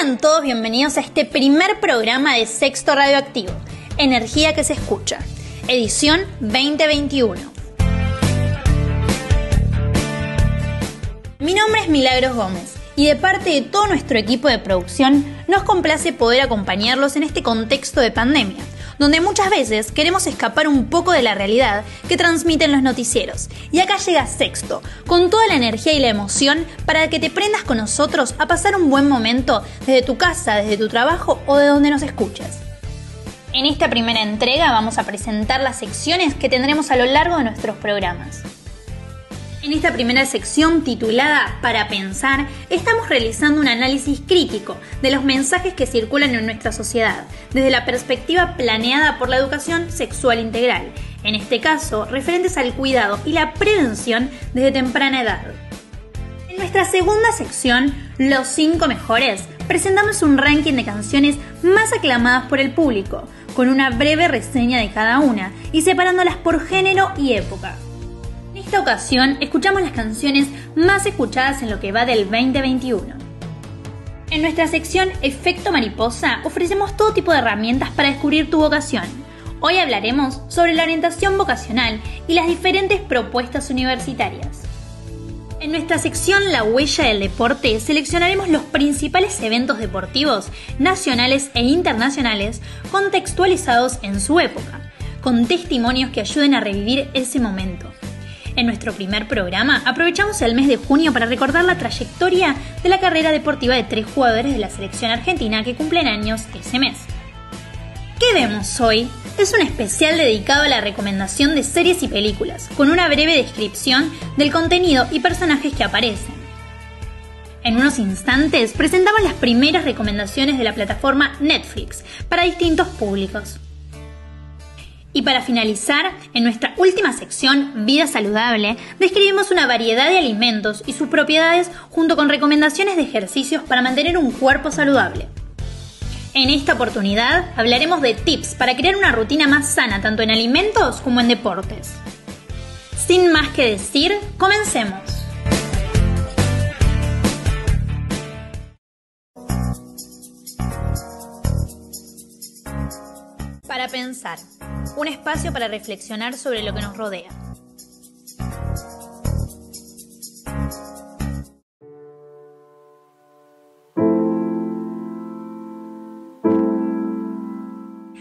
Sean todos bienvenidos a este primer programa de Sexto Radioactivo, Energía que se escucha, edición 2021. Mi nombre es Milagros Gómez y de parte de todo nuestro equipo de producción nos complace poder acompañarlos en este contexto de pandemia donde muchas veces queremos escapar un poco de la realidad que transmiten los noticieros. Y acá llega Sexto, con toda la energía y la emoción para que te prendas con nosotros a pasar un buen momento desde tu casa, desde tu trabajo o de donde nos escuches. En esta primera entrega vamos a presentar las secciones que tendremos a lo largo de nuestros programas. En esta primera sección titulada Para pensar, estamos realizando un análisis crítico de los mensajes que circulan en nuestra sociedad, desde la perspectiva planeada por la educación sexual integral, en este caso referentes al cuidado y la prevención desde temprana edad. En nuestra segunda sección, Los 5 mejores, presentamos un ranking de canciones más aclamadas por el público, con una breve reseña de cada una y separándolas por género y época. Esta ocasión escuchamos las canciones más escuchadas en lo que va del 2021. En nuestra sección Efecto Mariposa ofrecemos todo tipo de herramientas para descubrir tu vocación. Hoy hablaremos sobre la orientación vocacional y las diferentes propuestas universitarias. En nuestra sección La huella del deporte seleccionaremos los principales eventos deportivos nacionales e internacionales contextualizados en su época, con testimonios que ayuden a revivir ese momento. En nuestro primer programa aprovechamos el mes de junio para recordar la trayectoria de la carrera deportiva de tres jugadores de la selección argentina que cumplen años ese mes. ¿Qué vemos hoy? Es un especial dedicado a la recomendación de series y películas, con una breve descripción del contenido y personajes que aparecen. En unos instantes presentamos las primeras recomendaciones de la plataforma Netflix para distintos públicos. Y para finalizar, en nuestra última sección, Vida Saludable, describimos una variedad de alimentos y sus propiedades junto con recomendaciones de ejercicios para mantener un cuerpo saludable. En esta oportunidad hablaremos de tips para crear una rutina más sana tanto en alimentos como en deportes. Sin más que decir, comencemos. Para pensar un espacio para reflexionar sobre lo que nos rodea.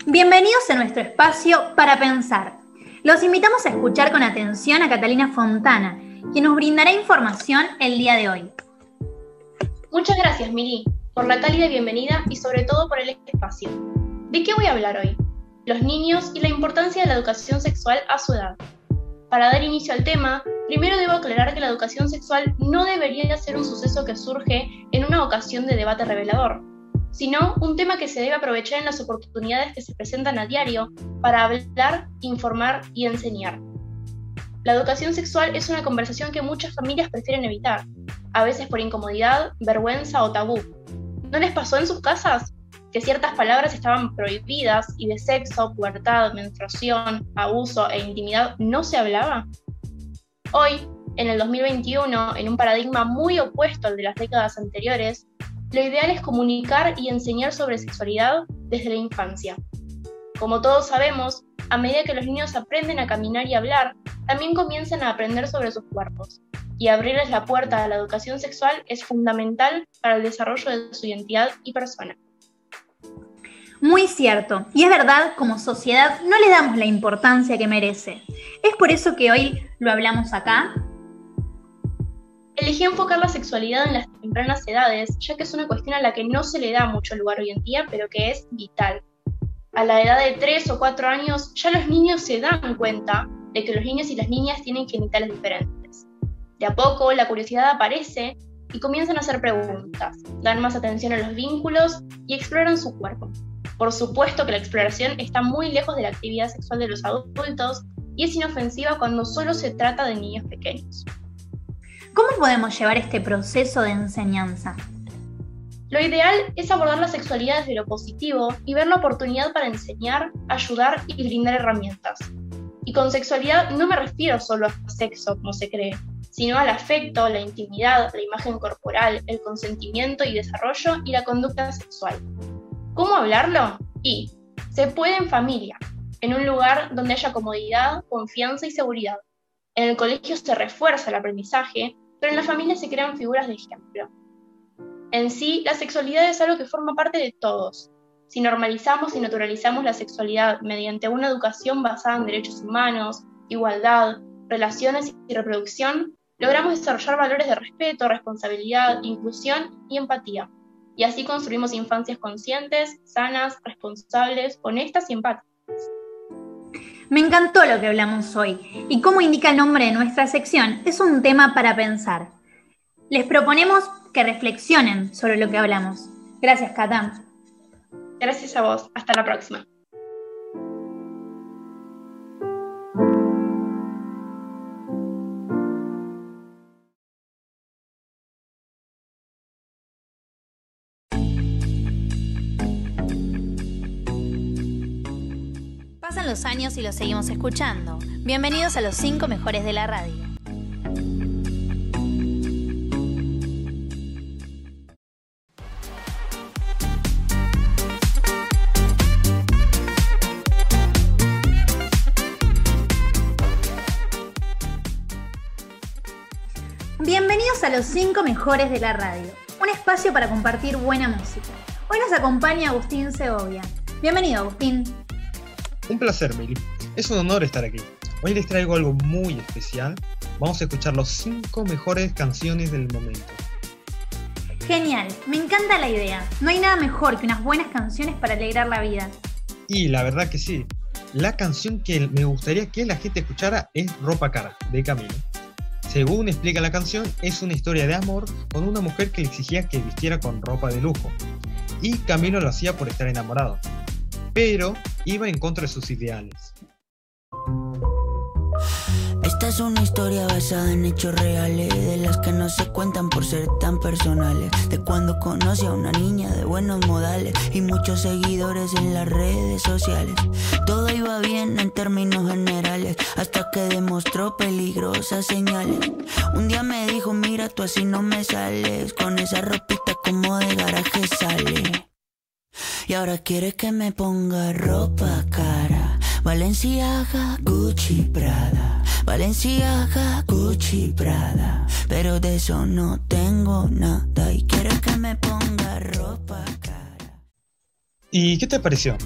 Bienvenidos a nuestro espacio para pensar. Los invitamos a escuchar con atención a Catalina Fontana, quien nos brindará información el día de hoy. Muchas gracias, Mili, por la cálida bienvenida y sobre todo por el espacio. ¿De qué voy a hablar hoy? Los niños y la importancia de la educación sexual a su edad. Para dar inicio al tema, primero debo aclarar que la educación sexual no debería ser un suceso que surge en una ocasión de debate revelador, sino un tema que se debe aprovechar en las oportunidades que se presentan a diario para hablar, informar y enseñar. La educación sexual es una conversación que muchas familias prefieren evitar, a veces por incomodidad, vergüenza o tabú. ¿No les pasó en sus casas? Que ciertas palabras estaban prohibidas y de sexo, pubertad, menstruación, abuso e intimidad no se hablaba? Hoy, en el 2021, en un paradigma muy opuesto al de las décadas anteriores, lo ideal es comunicar y enseñar sobre sexualidad desde la infancia. Como todos sabemos, a medida que los niños aprenden a caminar y hablar, también comienzan a aprender sobre sus cuerpos. Y abrirles la puerta a la educación sexual es fundamental para el desarrollo de su identidad y persona. Muy cierto, y es verdad, como sociedad no le damos la importancia que merece. Es por eso que hoy lo hablamos acá. Elegí enfocar la sexualidad en las tempranas edades, ya que es una cuestión a la que no se le da mucho lugar hoy en día, pero que es vital. A la edad de 3 o 4 años ya los niños se dan cuenta de que los niños y las niñas tienen genitales diferentes. De a poco la curiosidad aparece y comienzan a hacer preguntas, dan más atención a los vínculos y exploran su cuerpo. Por supuesto que la exploración está muy lejos de la actividad sexual de los adultos y es inofensiva cuando solo se trata de niños pequeños. ¿Cómo podemos llevar este proceso de enseñanza? Lo ideal es abordar la sexualidad desde lo positivo y ver la oportunidad para enseñar, ayudar y brindar herramientas. Y con sexualidad no me refiero solo a sexo, como se cree, sino al afecto, la intimidad, la imagen corporal, el consentimiento y desarrollo y la conducta sexual. ¿Cómo hablarlo? Y se puede en familia, en un lugar donde haya comodidad, confianza y seguridad. En el colegio se refuerza el aprendizaje, pero en la familia se crean figuras de ejemplo. En sí, la sexualidad es algo que forma parte de todos. Si normalizamos y naturalizamos la sexualidad mediante una educación basada en derechos humanos, igualdad, relaciones y reproducción, logramos desarrollar valores de respeto, responsabilidad, inclusión y empatía. Y así construimos infancias conscientes, sanas, responsables, honestas y empáticas. Me encantó lo que hablamos hoy y como indica el nombre de nuestra sección, es un tema para pensar. Les proponemos que reflexionen sobre lo que hablamos. Gracias, Katam. Gracias a vos. Hasta la próxima. Los años y los seguimos escuchando. Bienvenidos a los cinco mejores de la radio. Bienvenidos a los cinco mejores de la radio, un espacio para compartir buena música. Hoy nos acompaña Agustín Segovia. Bienvenido, Agustín. Un placer, Mili. Es un honor estar aquí. Hoy les traigo algo muy especial. Vamos a escuchar los cinco mejores canciones del momento. Genial, me encanta la idea. No hay nada mejor que unas buenas canciones para alegrar la vida. Y la verdad que sí. La canción que me gustaría que la gente escuchara es Ropa Cara, de Camilo. Según explica la canción, es una historia de amor con una mujer que le exigía que vistiera con ropa de lujo. Y Camilo lo hacía por estar enamorado pero iba en contra de sus ideales. Esta es una historia basada en hechos reales, de las que no se cuentan por ser tan personales. De cuando conocí a una niña de buenos modales y muchos seguidores en las redes sociales. Todo iba bien en términos generales, hasta que demostró peligrosas señales. Un día me dijo, mira, tú así no me sales, con esa ropita como de garaje sale. Y ahora quiere que me ponga ropa cara. Valenciaga, Gucci, Prada. Valenciaga, Gucci, Prada. Pero de eso no tengo nada. Y quiere que me ponga ropa cara. ¿Y qué te pareció?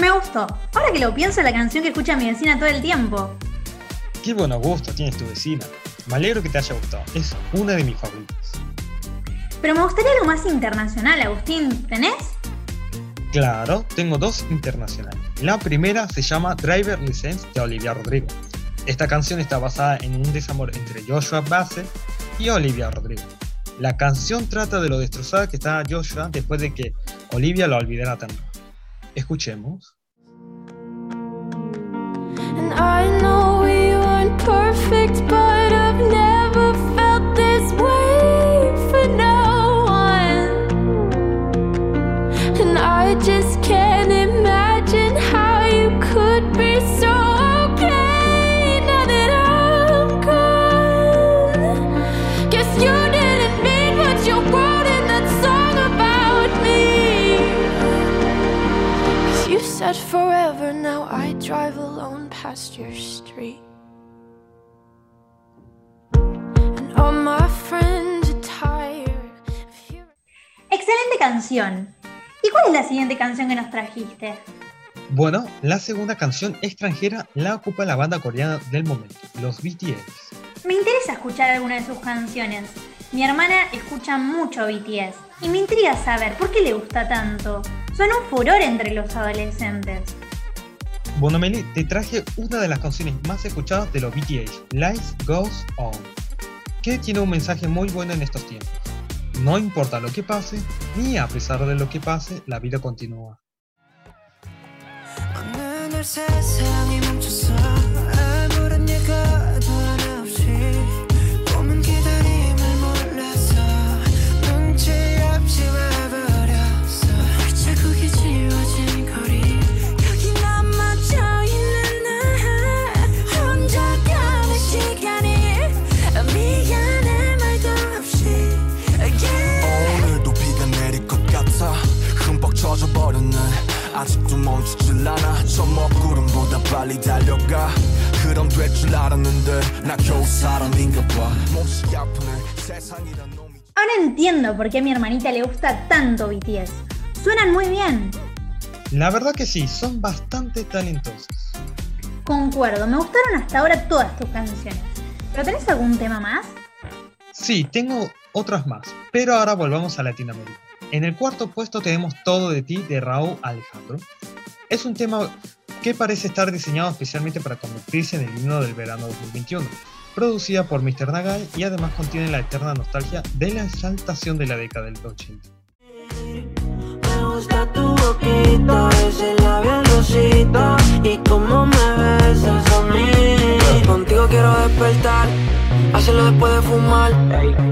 Me gustó. Ahora que lo pienso, la canción que escucha mi vecina todo el tiempo. Qué buen gusto tienes tu vecina. Me alegro que te haya gustado. Es una de mis favoritas. Pero me gustaría algo más internacional, Agustín. ¿Tenés? Claro, tengo dos internacionales. La primera se llama Driver License de Olivia Rodrigo. Esta canción está basada en un desamor entre Joshua Bassett y Olivia Rodrigo. La canción trata de lo destrozada que está Joshua después de que Olivia lo olvidara tanto. Escuchemos. Excelente canción. ¿Y cuál es la siguiente canción que nos trajiste? Bueno, la segunda canción extranjera la ocupa la banda coreana del momento, los BTS. Me interesa escuchar alguna de sus canciones. Mi hermana escucha mucho BTS y me intriga saber por qué le gusta tanto. Son un furor entre los adolescentes. Bueno, Meli, te traje una de las canciones más escuchadas de los BTS, Life Goes On, que tiene un mensaje muy bueno en estos tiempos. No importa lo que pase, ni a pesar de lo que pase, la vida continúa. Entiendo por qué a mi hermanita le gusta tanto BTS. Suenan muy bien. La verdad que sí, son bastante talentosos. Concuerdo, me gustaron hasta ahora todas tus canciones. ¿Pero tenés algún tema más? Sí, tengo otras más, pero ahora volvamos a Latinoamérica. En el cuarto puesto tenemos Todo de ti de Raúl Alejandro. Es un tema que parece estar diseñado especialmente para convertirse en el himno del verano 2021, producida por Mr. Nagai y además contiene la eterna nostalgia de la exaltación de la década del 80. Me gusta tu boquita, ese rosita y cómo me besas a mí. Contigo quiero despertar, hacerlo después de fumar.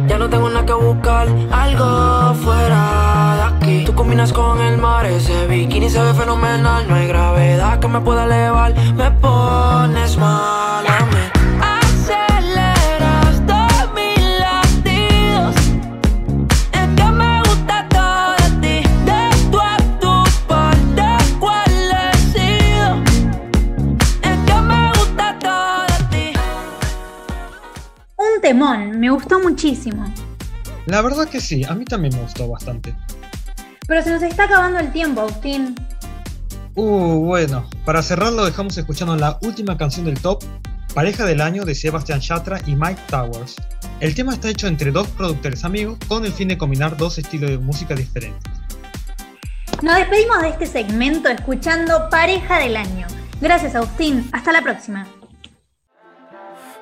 Ya no tengo nada que buscar, algo fuera de aquí. Tú combinas con el mar, ese bikini se ve fenomenal. No hay gravedad que me pueda elevar, me pones mal a mí. Temón, me gustó muchísimo. La verdad que sí, a mí también me gustó bastante. Pero se nos está acabando el tiempo, Agustín. Uh, bueno, para cerrarlo dejamos escuchando la última canción del top, Pareja del Año de Sebastian Yatra y Mike Towers. El tema está hecho entre dos productores amigos con el fin de combinar dos estilos de música diferentes. Nos despedimos de este segmento escuchando Pareja del Año. Gracias, Agustín. Hasta la próxima.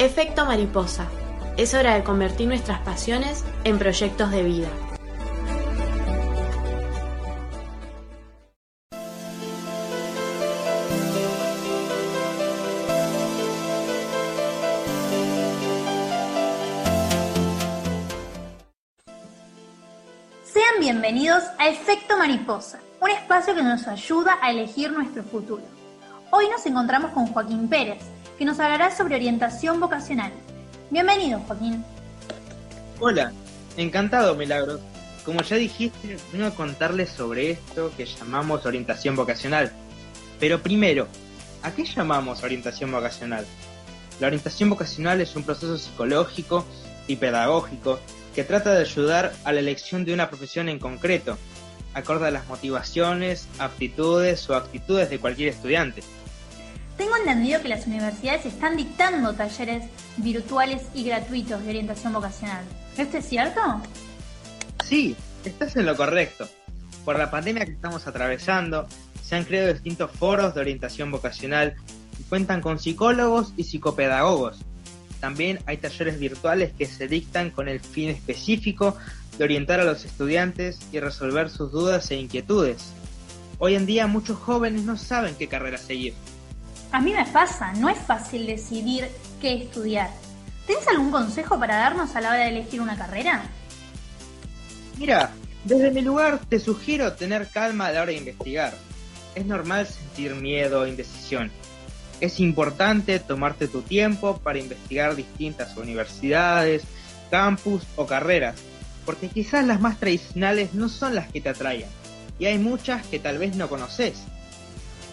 Efecto mariposa. Es hora de convertir nuestras pasiones en proyectos de vida. Sean bienvenidos a Efecto Mariposa, un espacio que nos ayuda a elegir nuestro futuro. Hoy nos encontramos con Joaquín Pérez, que nos hablará sobre orientación vocacional. Bienvenido, Joaquín. Hola, encantado Milagros. Como ya dijiste, vengo a contarles sobre esto que llamamos orientación vocacional. Pero primero, ¿a qué llamamos orientación vocacional? La orientación vocacional es un proceso psicológico y pedagógico que trata de ayudar a la elección de una profesión en concreto, acorde a las motivaciones, aptitudes o actitudes de cualquier estudiante. Tengo entendido que las universidades están dictando talleres virtuales y gratuitos de orientación vocacional. ¿Esto es cierto? Sí, estás en lo correcto. Por la pandemia que estamos atravesando, se han creado distintos foros de orientación vocacional y cuentan con psicólogos y psicopedagogos. También hay talleres virtuales que se dictan con el fin específico de orientar a los estudiantes y resolver sus dudas e inquietudes. Hoy en día muchos jóvenes no saben qué carrera seguir. A mí me pasa, no es fácil decidir qué estudiar. ¿Tienes algún consejo para darnos a la hora de elegir una carrera? Mira, desde mi lugar te sugiero tener calma a la hora de investigar. Es normal sentir miedo e indecisión. Es importante tomarte tu tiempo para investigar distintas universidades, campus o carreras, porque quizás las más tradicionales no son las que te atraigan, y hay muchas que tal vez no conoces.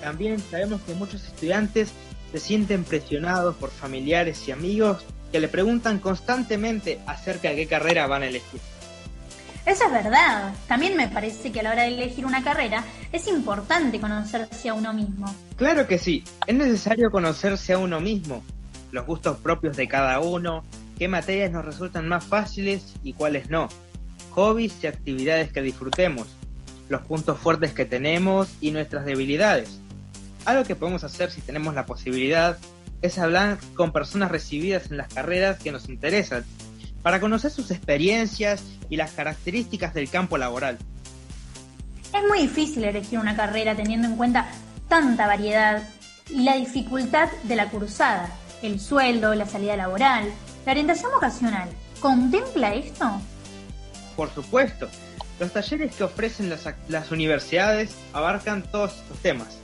También sabemos que muchos estudiantes se sienten presionados por familiares y amigos que le preguntan constantemente acerca de qué carrera van a elegir. Eso es verdad. También me parece que a la hora de elegir una carrera es importante conocerse a uno mismo. Claro que sí, es necesario conocerse a uno mismo, los gustos propios de cada uno, qué materias nos resultan más fáciles y cuáles no, hobbies y actividades que disfrutemos, los puntos fuertes que tenemos y nuestras debilidades. Algo que podemos hacer si tenemos la posibilidad es hablar con personas recibidas en las carreras que nos interesan, para conocer sus experiencias y las características del campo laboral. Es muy difícil elegir una carrera teniendo en cuenta tanta variedad y la dificultad de la cursada, el sueldo, la salida laboral, la orientación vocacional. ¿Contempla esto? Por supuesto, los talleres que ofrecen las, las universidades abarcan todos estos temas.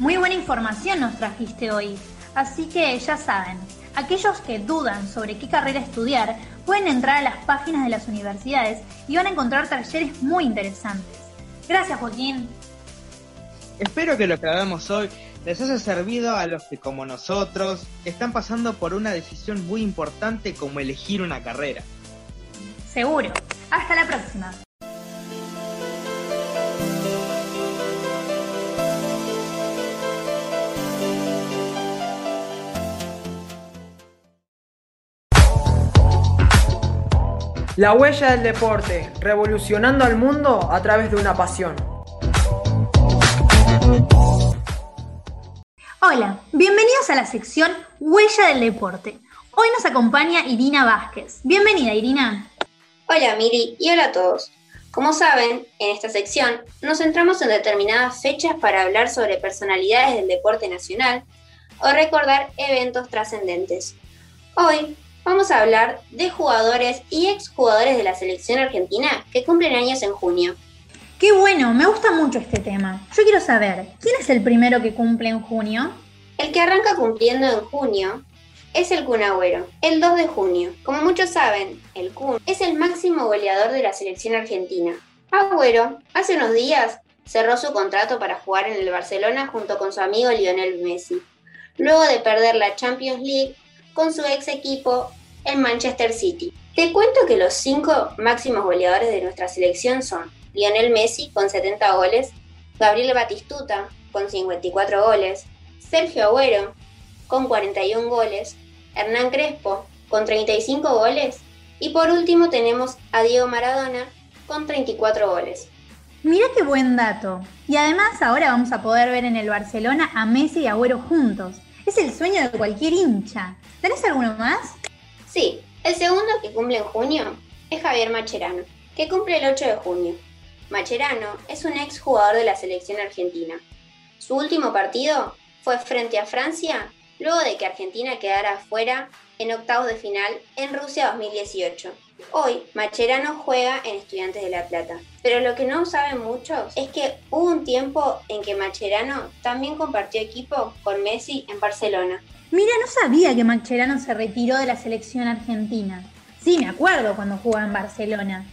Muy buena información nos trajiste hoy, así que ya saben, aquellos que dudan sobre qué carrera estudiar pueden entrar a las páginas de las universidades y van a encontrar talleres muy interesantes. Gracias Joaquín. Espero que lo que hagamos hoy les haya servido a los que como nosotros están pasando por una decisión muy importante como elegir una carrera. Seguro. Hasta la próxima. La huella del deporte, revolucionando al mundo a través de una pasión. Hola, bienvenidos a la sección Huella del Deporte. Hoy nos acompaña Irina Vázquez. Bienvenida, Irina. Hola, Miri, y hola a todos. Como saben, en esta sección nos centramos en determinadas fechas para hablar sobre personalidades del deporte nacional o recordar eventos trascendentes. Hoy vamos a hablar de jugadores y exjugadores de la selección argentina que cumplen años en junio. Qué bueno, me gusta mucho este tema. Yo quiero saber, ¿quién es el primero que cumple en junio? El que arranca cumpliendo en junio es el Kun Agüero, el 2 de junio. Como muchos saben, el Kun es el máximo goleador de la selección argentina. Agüero, hace unos días, cerró su contrato para jugar en el Barcelona junto con su amigo Lionel Messi, luego de perder la Champions League con su ex equipo, el Manchester City. Te cuento que los cinco máximos goleadores de nuestra selección son Lionel Messi con 70 goles, Gabriel Batistuta con 54 goles, Sergio Agüero con 41 goles, Hernán Crespo con 35 goles y por último tenemos a Diego Maradona con 34 goles. Mira qué buen dato. Y además ahora vamos a poder ver en el Barcelona a Messi y Agüero juntos. Es el sueño de cualquier hincha. ¿Tenés alguno más? Sí, el segundo que cumple en junio es Javier Macherano, que cumple el 8 de junio. Macherano es un ex jugador de la selección argentina. Su último partido fue frente a Francia, luego de que Argentina quedara fuera en octavos de final en Rusia 2018. Hoy, Macherano juega en Estudiantes de La Plata. Pero lo que no saben muchos es que hubo un tiempo en que Macherano también compartió equipo con Messi en Barcelona. Mira, no sabía que Macherano se retiró de la selección argentina. Sí, me acuerdo cuando jugaba en Barcelona.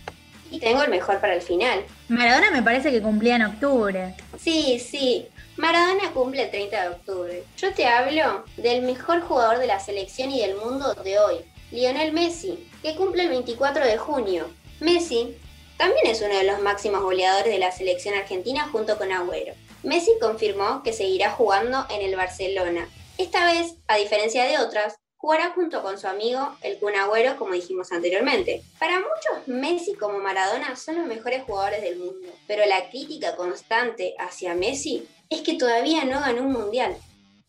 Y tengo el mejor para el final. Maradona me parece que cumplía en octubre. Sí, sí. Maradona cumple el 30 de octubre. Yo te hablo del mejor jugador de la selección y del mundo de hoy, Lionel Messi, que cumple el 24 de junio. Messi también es uno de los máximos goleadores de la selección argentina junto con Agüero. Messi confirmó que seguirá jugando en el Barcelona. Esta vez, a diferencia de otras, jugará junto con su amigo el Kun Agüero, como dijimos anteriormente. Para muchos, Messi como Maradona son los mejores jugadores del mundo, pero la crítica constante hacia Messi es que todavía no ganó un mundial,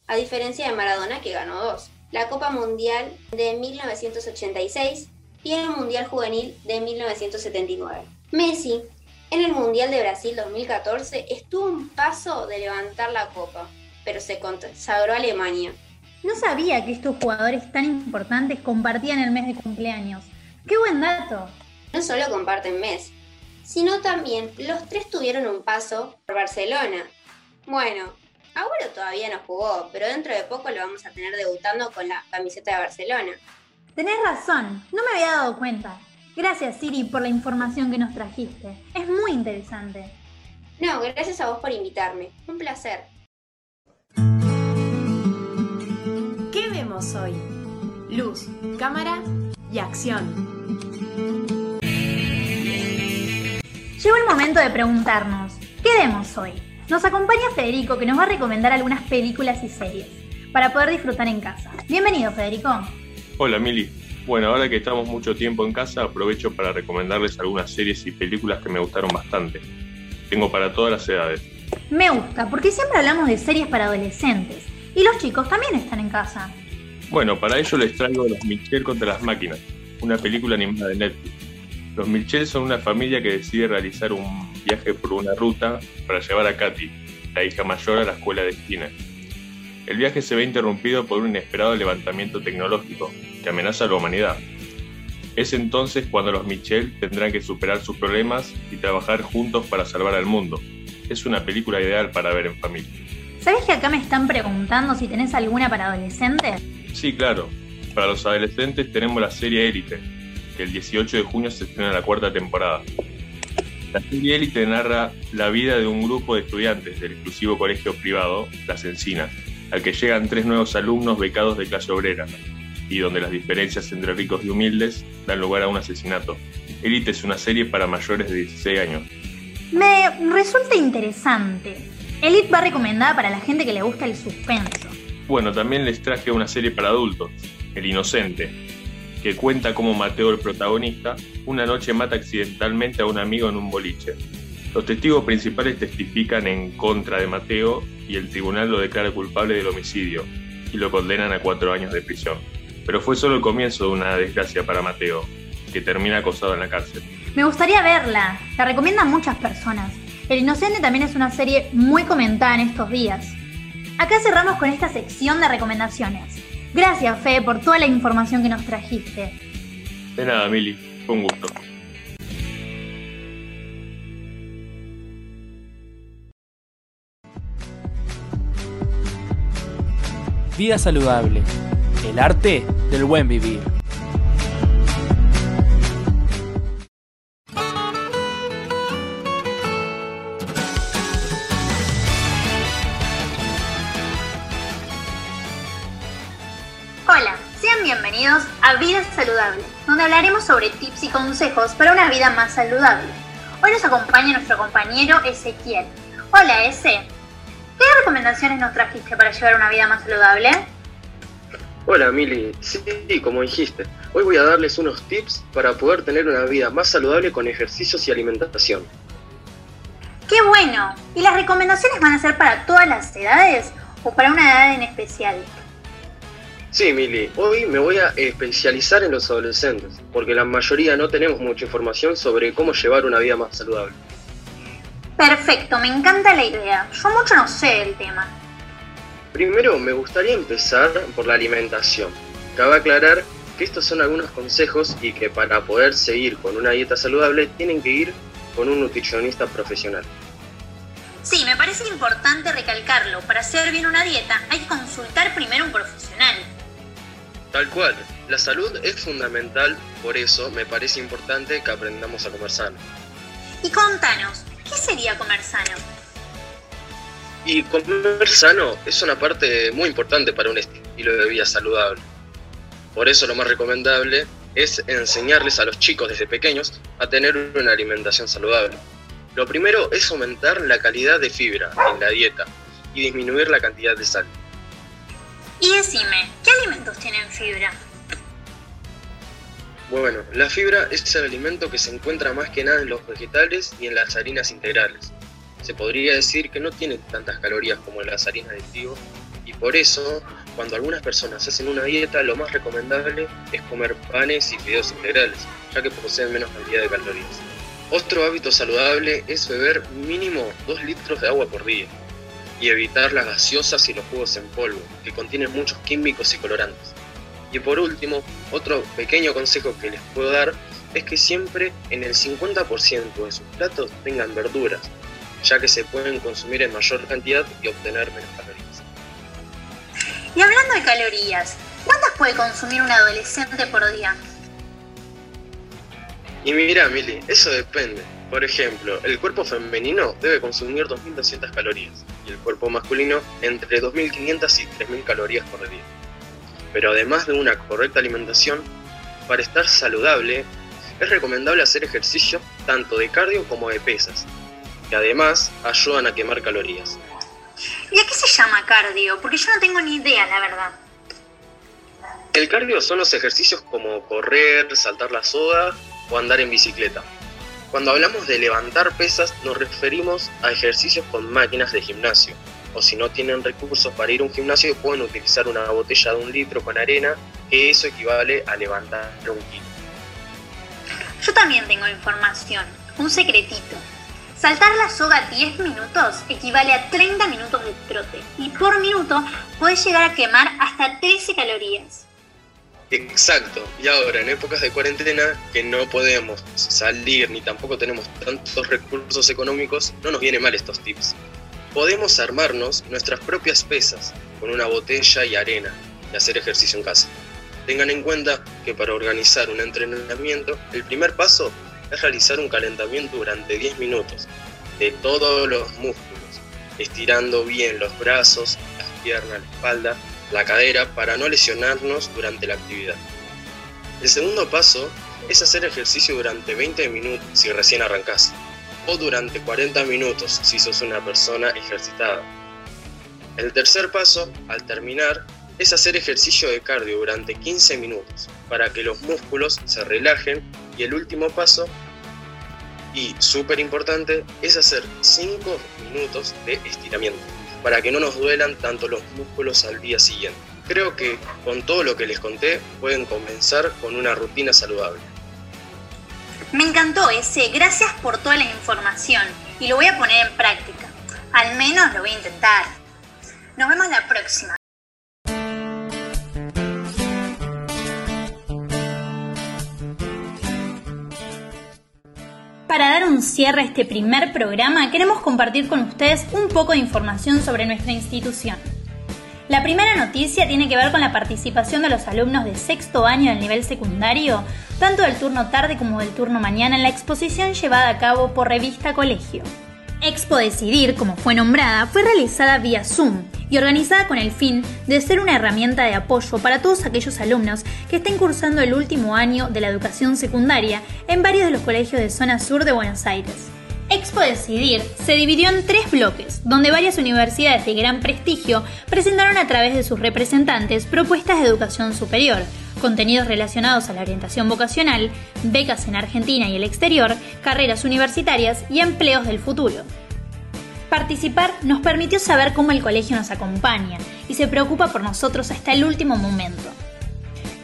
a diferencia de Maradona que ganó dos. La Copa Mundial de 1986 y el Mundial Juvenil de 1979. Messi, en el Mundial de Brasil 2014, estuvo un paso de levantar la copa, pero se consagró a Alemania. No sabía que estos jugadores tan importantes compartían el mes de cumpleaños. ¡Qué buen dato! No solo comparten mes, sino también los tres tuvieron un paso por Barcelona. Bueno, Agüero todavía no jugó, pero dentro de poco lo vamos a tener debutando con la camiseta de Barcelona. Tenés razón, no me había dado cuenta. Gracias Siri por la información que nos trajiste. Es muy interesante. No, gracias a vos por invitarme. Un placer. ¿Qué vemos hoy? Luz, cámara y acción. Llegó el momento de preguntarnos, ¿qué vemos hoy? Nos acompaña Federico que nos va a recomendar algunas películas y series para poder disfrutar en casa. Bienvenido Federico. Hola Mili. Bueno, ahora que estamos mucho tiempo en casa, aprovecho para recomendarles algunas series y películas que me gustaron bastante. Tengo para todas las edades. Me gusta, porque siempre hablamos de series para adolescentes. Y los chicos también están en casa. Bueno, para ello les traigo Los Mitchell contra las máquinas, una película animada de Netflix. Los Mitchell son una familia que decide realizar un viaje por una ruta para llevar a Katy, la hija mayor, a la escuela de esquina. El viaje se ve interrumpido por un inesperado levantamiento tecnológico que amenaza a la humanidad. Es entonces cuando los Mitchell tendrán que superar sus problemas y trabajar juntos para salvar al mundo. Es una película ideal para ver en familia. ¿Sabes que acá me están preguntando si tenés alguna para adolescentes? Sí, claro. Para los adolescentes tenemos la serie Élite, que el 18 de junio se estrena la cuarta temporada. La serie Élite narra la vida de un grupo de estudiantes del exclusivo colegio privado Las Encinas, al que llegan tres nuevos alumnos becados de clase obrera, y donde las diferencias entre ricos y humildes dan lugar a un asesinato. Élite es una serie para mayores de 16 años. Me resulta interesante. Elite va recomendada para la gente que le gusta el suspenso. Bueno, también les traje una serie para adultos, El Inocente, que cuenta cómo Mateo, el protagonista, una noche mata accidentalmente a un amigo en un boliche. Los testigos principales testifican en contra de Mateo y el tribunal lo declara culpable del homicidio y lo condenan a cuatro años de prisión. Pero fue solo el comienzo de una desgracia para Mateo, que termina acosado en la cárcel. Me gustaría verla, la recomiendan muchas personas. El Inocente también es una serie muy comentada en estos días. Acá cerramos con esta sección de recomendaciones. Gracias, Fe, por toda la información que nos trajiste. De nada, Mili, fue un gusto. Vida saludable. El arte del buen vivir. Hola, sean bienvenidos a Vida Saludable, donde hablaremos sobre tips y consejos para una vida más saludable. Hoy nos acompaña nuestro compañero Ezequiel. Hola, Eze. ¿Qué recomendaciones nos trajiste para llevar una vida más saludable? Hola Mili, sí, como dijiste, hoy voy a darles unos tips para poder tener una vida más saludable con ejercicios y alimentación. ¡Qué bueno! ¿Y las recomendaciones van a ser para todas las edades o para una edad en especial? Sí, Mili, hoy me voy a especializar en los adolescentes, porque la mayoría no tenemos mucha información sobre cómo llevar una vida más saludable. Perfecto, me encanta la idea. Yo mucho no sé del tema. Primero me gustaría empezar por la alimentación. Cabe aclarar que estos son algunos consejos y que para poder seguir con una dieta saludable tienen que ir con un nutricionista profesional. Sí, me parece importante recalcarlo. Para hacer bien una dieta hay que consultar primero a un profesional. Tal cual, la salud es fundamental, por eso me parece importante que aprendamos a comer sano. Y contanos, ¿qué sería comer sano? Y comer sano es una parte muy importante para un estilo de vida saludable. Por eso lo más recomendable es enseñarles a los chicos desde pequeños a tener una alimentación saludable. Lo primero es aumentar la calidad de fibra en la dieta y disminuir la cantidad de sal. Y decime, ¿qué alimentos tienen fibra? Bueno, la fibra es el alimento que se encuentra más que nada en los vegetales y en las harinas integrales. Se podría decir que no tiene tantas calorías como las harinas de trigo y por eso, cuando algunas personas hacen una dieta, lo más recomendable es comer panes y fideos integrales, ya que poseen menos cantidad de calorías. Otro hábito saludable es beber mínimo 2 litros de agua por día y evitar las gaseosas y los jugos en polvo, que contienen muchos químicos y colorantes. Y por último, otro pequeño consejo que les puedo dar es que siempre en el 50% de sus platos tengan verduras, ya que se pueden consumir en mayor cantidad y obtener menos calorías. Y hablando de calorías, ¿cuántas puede consumir un adolescente por día? Y mira, Mili, eso depende. Por ejemplo, el cuerpo femenino debe consumir 2.200 calorías y el cuerpo masculino entre 2.500 y 3.000 calorías por día. Pero además de una correcta alimentación, para estar saludable es recomendable hacer ejercicio tanto de cardio como de pesas, que además ayudan a quemar calorías. ¿Y a qué se llama cardio? Porque yo no tengo ni idea, la verdad. El cardio son los ejercicios como correr, saltar la soga o andar en bicicleta. Cuando hablamos de levantar pesas nos referimos a ejercicios con máquinas de gimnasio, o si no tienen recursos para ir a un gimnasio, pueden utilizar una botella de un litro con arena, que eso equivale a levantar un kilo. Yo también tengo información, un secretito. Saltar la soga 10 minutos equivale a 30 minutos de trote y por minuto puedes llegar a quemar hasta 13 calorías. Exacto, y ahora en épocas de cuarentena que no podemos salir ni tampoco tenemos tantos recursos económicos, no nos vienen mal estos tips. Podemos armarnos nuestras propias pesas con una botella y arena y hacer ejercicio en casa. Tengan en cuenta que para organizar un entrenamiento, el primer paso es realizar un calentamiento durante 10 minutos de todos los músculos, estirando bien los brazos, las piernas, la espalda la cadera para no lesionarnos durante la actividad. El segundo paso es hacer ejercicio durante 20 minutos si recién arrancás o durante 40 minutos si sos una persona ejercitada. El tercer paso, al terminar, es hacer ejercicio de cardio durante 15 minutos para que los músculos se relajen y el último paso, y súper importante, es hacer 5 minutos de estiramiento para que no nos duelan tanto los músculos al día siguiente. Creo que con todo lo que les conté pueden comenzar con una rutina saludable. Me encantó ese, gracias por toda la información y lo voy a poner en práctica. Al menos lo voy a intentar. Nos vemos la próxima. Para dar un cierre a este primer programa, queremos compartir con ustedes un poco de información sobre nuestra institución. La primera noticia tiene que ver con la participación de los alumnos de sexto año del nivel secundario, tanto del turno tarde como del turno mañana, en la exposición llevada a cabo por Revista Colegio. Expo Decidir, como fue nombrada, fue realizada vía Zoom y organizada con el fin de ser una herramienta de apoyo para todos aquellos alumnos que estén cursando el último año de la educación secundaria en varios de los colegios de zona sur de Buenos Aires. Expo Decidir se dividió en tres bloques, donde varias universidades de gran prestigio presentaron a través de sus representantes propuestas de educación superior, contenidos relacionados a la orientación vocacional, becas en Argentina y el exterior, carreras universitarias y empleos del futuro. Participar nos permitió saber cómo el colegio nos acompaña y se preocupa por nosotros hasta el último momento.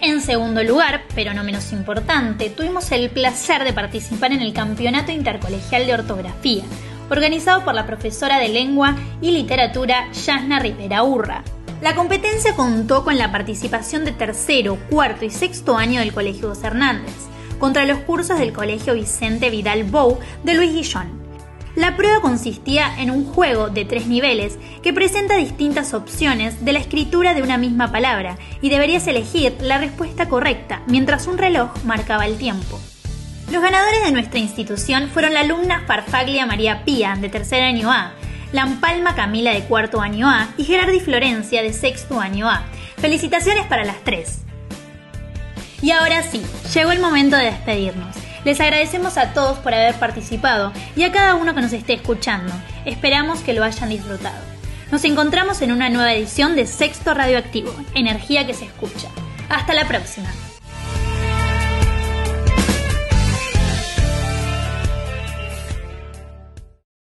En segundo lugar, pero no menos importante, tuvimos el placer de participar en el Campeonato Intercolegial de Ortografía, organizado por la profesora de Lengua y Literatura Yasna Rivera Urra. La competencia contó con la participación de tercero, cuarto y sexto año del Colegio Dos Hernández, contra los cursos del Colegio Vicente Vidal Bou de Luis Guillón. La prueba consistía en un juego de tres niveles que presenta distintas opciones de la escritura de una misma palabra y deberías elegir la respuesta correcta mientras un reloj marcaba el tiempo. Los ganadores de nuestra institución fueron la alumna Farfaglia María Pía, de tercer año A, Lampalma Camila, de cuarto año A, y Gerardi Florencia, de sexto año A. Felicitaciones para las tres. Y ahora sí, llegó el momento de despedirnos. Les agradecemos a todos por haber participado y a cada uno que nos esté escuchando. Esperamos que lo hayan disfrutado. Nos encontramos en una nueva edición de Sexto Radioactivo, Energía que se escucha. Hasta la próxima.